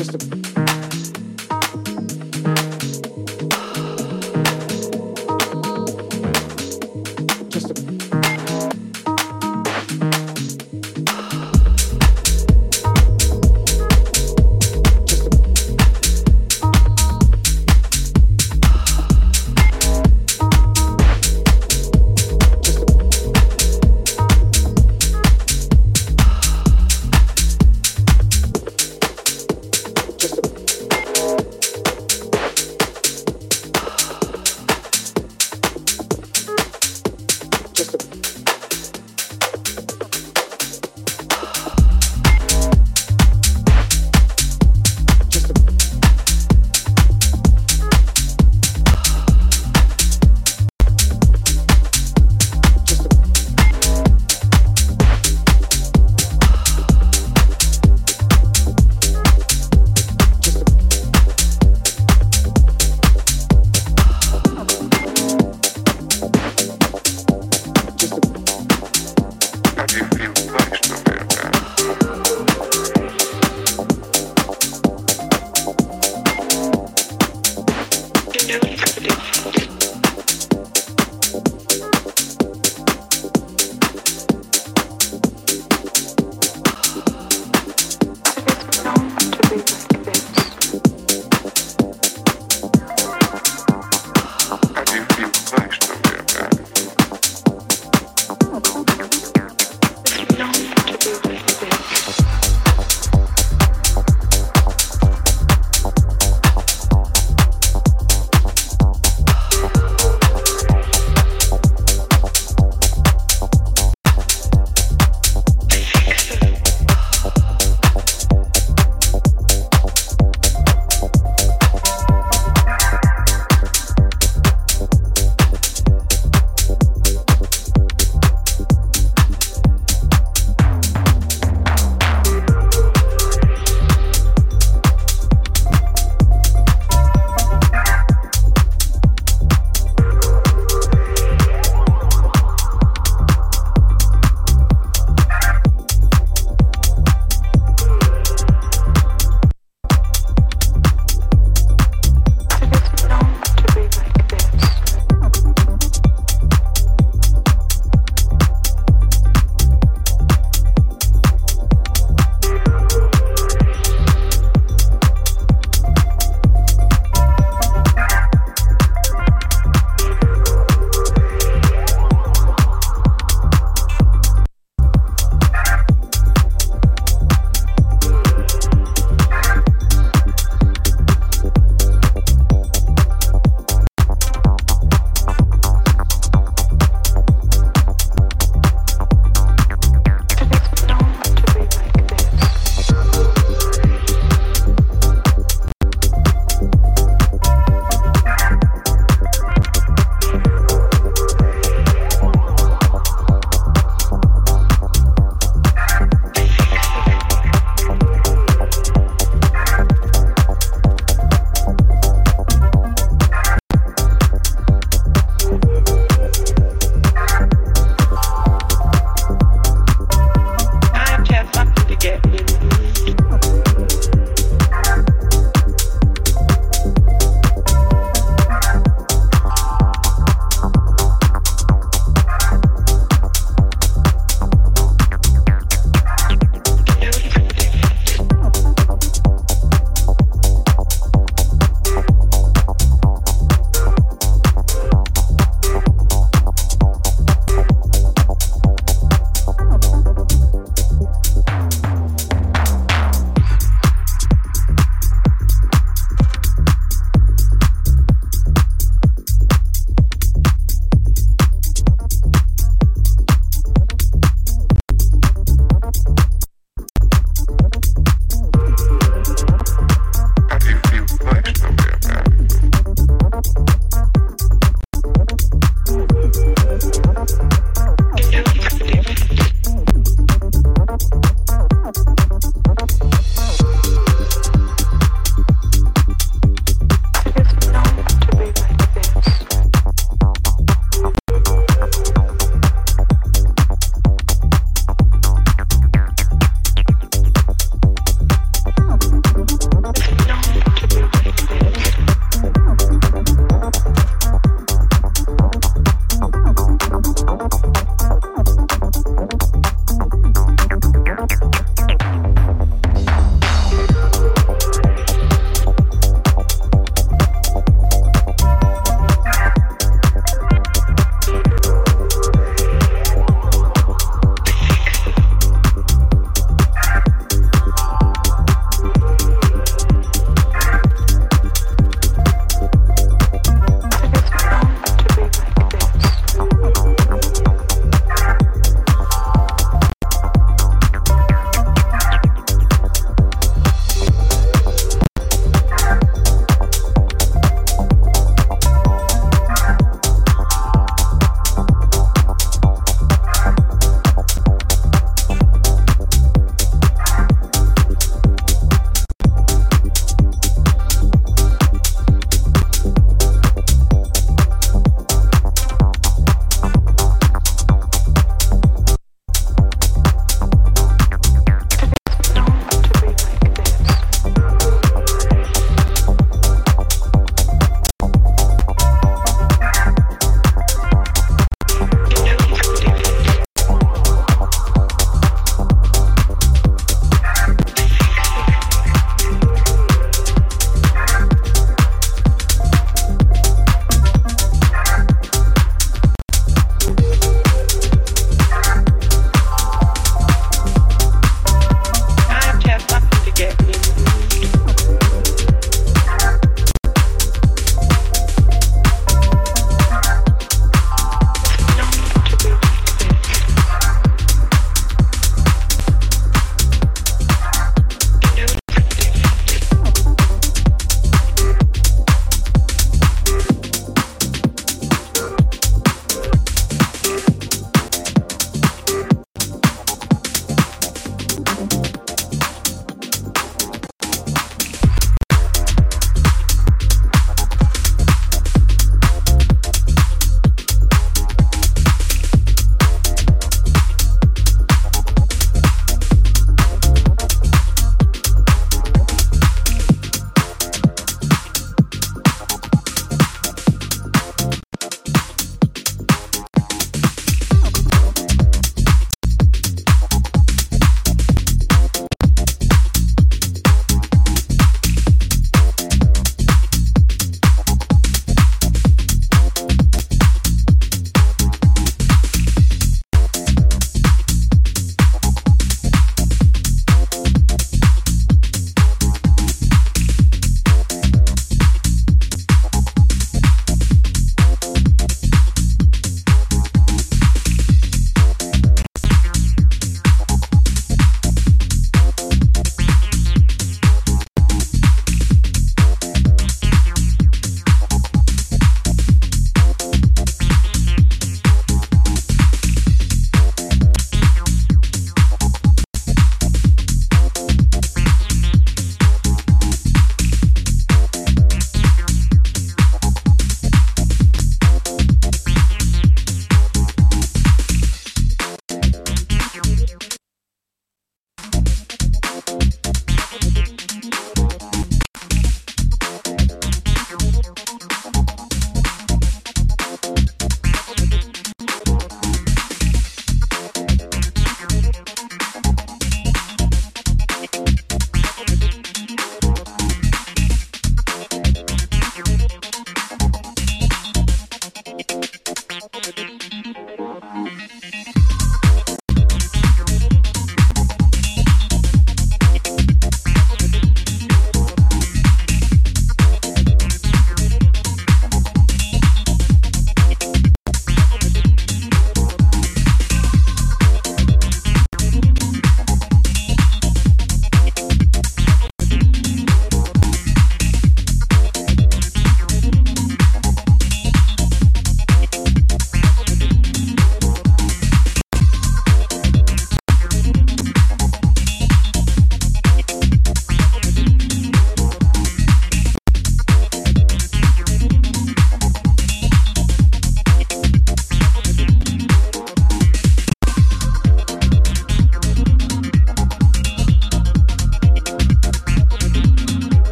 just a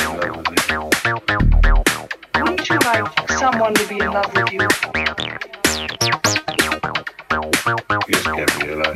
someone you? Wouldn't you like someone to be in love with you? Yes, Gabriella,